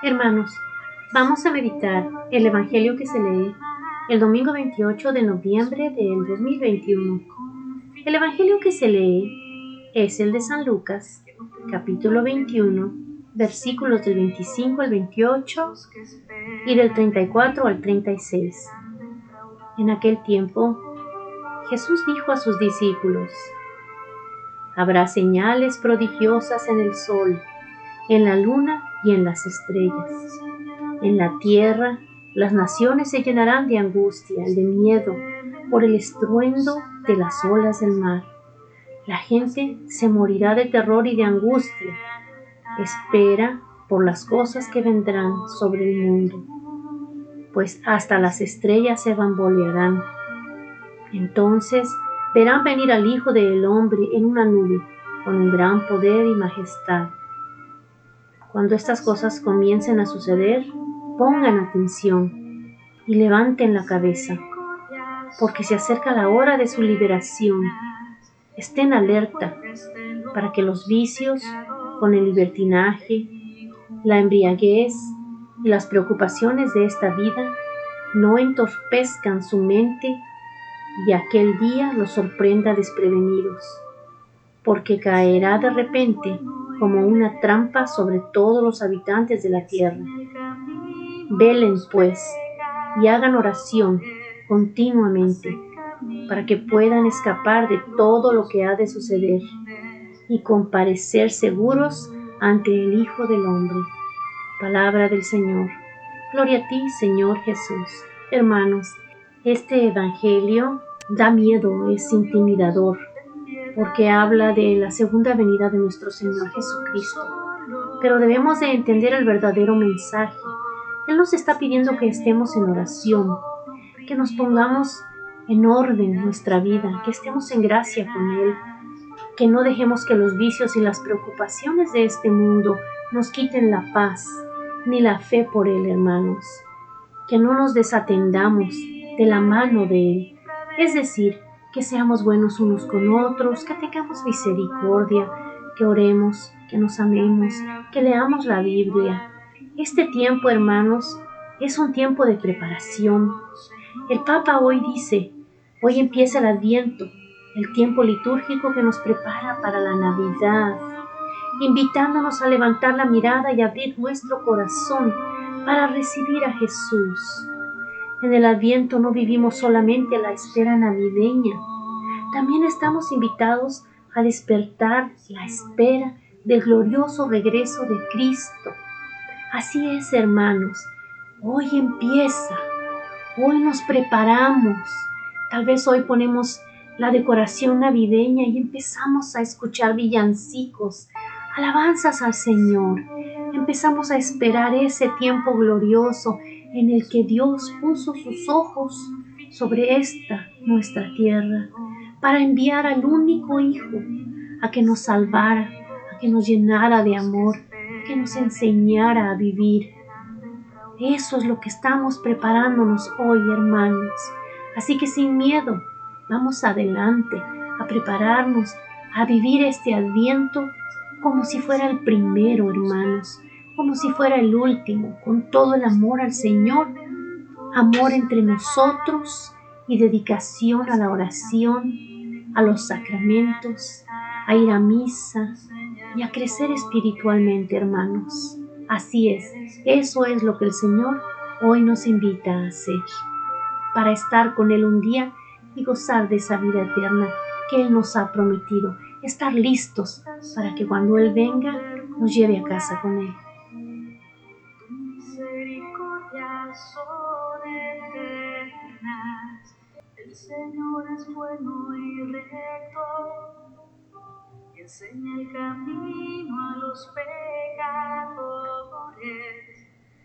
Hermanos, vamos a meditar el Evangelio que se lee el domingo 28 de noviembre del 2021. El Evangelio que se lee es el de San Lucas, capítulo 21, versículos del 25 al 28 y del 34 al 36. En aquel tiempo, Jesús dijo a sus discípulos, Habrá señales prodigiosas en el sol, en la luna y en las estrellas. En la tierra las naciones se llenarán de angustia y de miedo por el estruendo de las olas del mar. La gente se morirá de terror y de angustia. Espera por las cosas que vendrán sobre el mundo, pues hasta las estrellas se bambolearán. Entonces verán venir al Hijo del Hombre en una nube, con un gran poder y majestad. Cuando estas cosas comiencen a suceder, pongan atención y levanten la cabeza, porque se acerca la hora de su liberación. Estén alerta para que los vicios, con el libertinaje, la embriaguez y las preocupaciones de esta vida no entorpezcan su mente y aquel día los sorprenda desprevenidos, porque caerá de repente como una trampa sobre todos los habitantes de la tierra. Velen, pues, y hagan oración continuamente para que puedan escapar de todo lo que ha de suceder y comparecer seguros ante el Hijo del Hombre. Palabra del Señor. Gloria a ti, Señor Jesús. Hermanos, este Evangelio da miedo, es intimidador, porque habla de la segunda venida de nuestro Señor Jesucristo. Pero debemos de entender el verdadero mensaje. Él nos está pidiendo que estemos en oración, que nos pongamos en orden nuestra vida, que estemos en gracia con Él, que no dejemos que los vicios y las preocupaciones de este mundo nos quiten la paz ni la fe por Él, hermanos, que no nos desatendamos de la mano de Él, es decir, que seamos buenos unos con otros, que tengamos misericordia, que oremos, que nos amemos, que leamos la Biblia. Este tiempo, hermanos, es un tiempo de preparación. El Papa hoy dice, hoy empieza el Adviento, el tiempo litúrgico que nos prepara para la Navidad, invitándonos a levantar la mirada y abrir nuestro corazón para recibir a Jesús. En el Adviento no vivimos solamente la espera navideña, también estamos invitados a despertar la espera del glorioso regreso de Cristo. Así es, hermanos, hoy empieza, hoy nos preparamos, tal vez hoy ponemos la decoración navideña y empezamos a escuchar villancicos, alabanzas al Señor, empezamos a esperar ese tiempo glorioso en el que Dios puso sus ojos sobre esta nuestra tierra para enviar al único Hijo a que nos salvara, a que nos llenara de amor, a que nos enseñara a vivir. Eso es lo que estamos preparándonos hoy, hermanos. Así que sin miedo, vamos adelante a prepararnos a vivir este adviento como si fuera el primero, hermanos, como si fuera el último, con todo el amor al Señor, amor entre nosotros y dedicación a la oración, a los sacramentos, a ir a misa y a crecer espiritualmente, hermanos. Así es, eso es lo que el Señor hoy nos invita a hacer, para estar con Él un día y gozar de esa vida eterna que Él nos ha prometido, estar listos para que cuando Él venga nos lleve a casa con Él son eternas. El Señor es bueno y recto, y enseña el camino a los pecadores.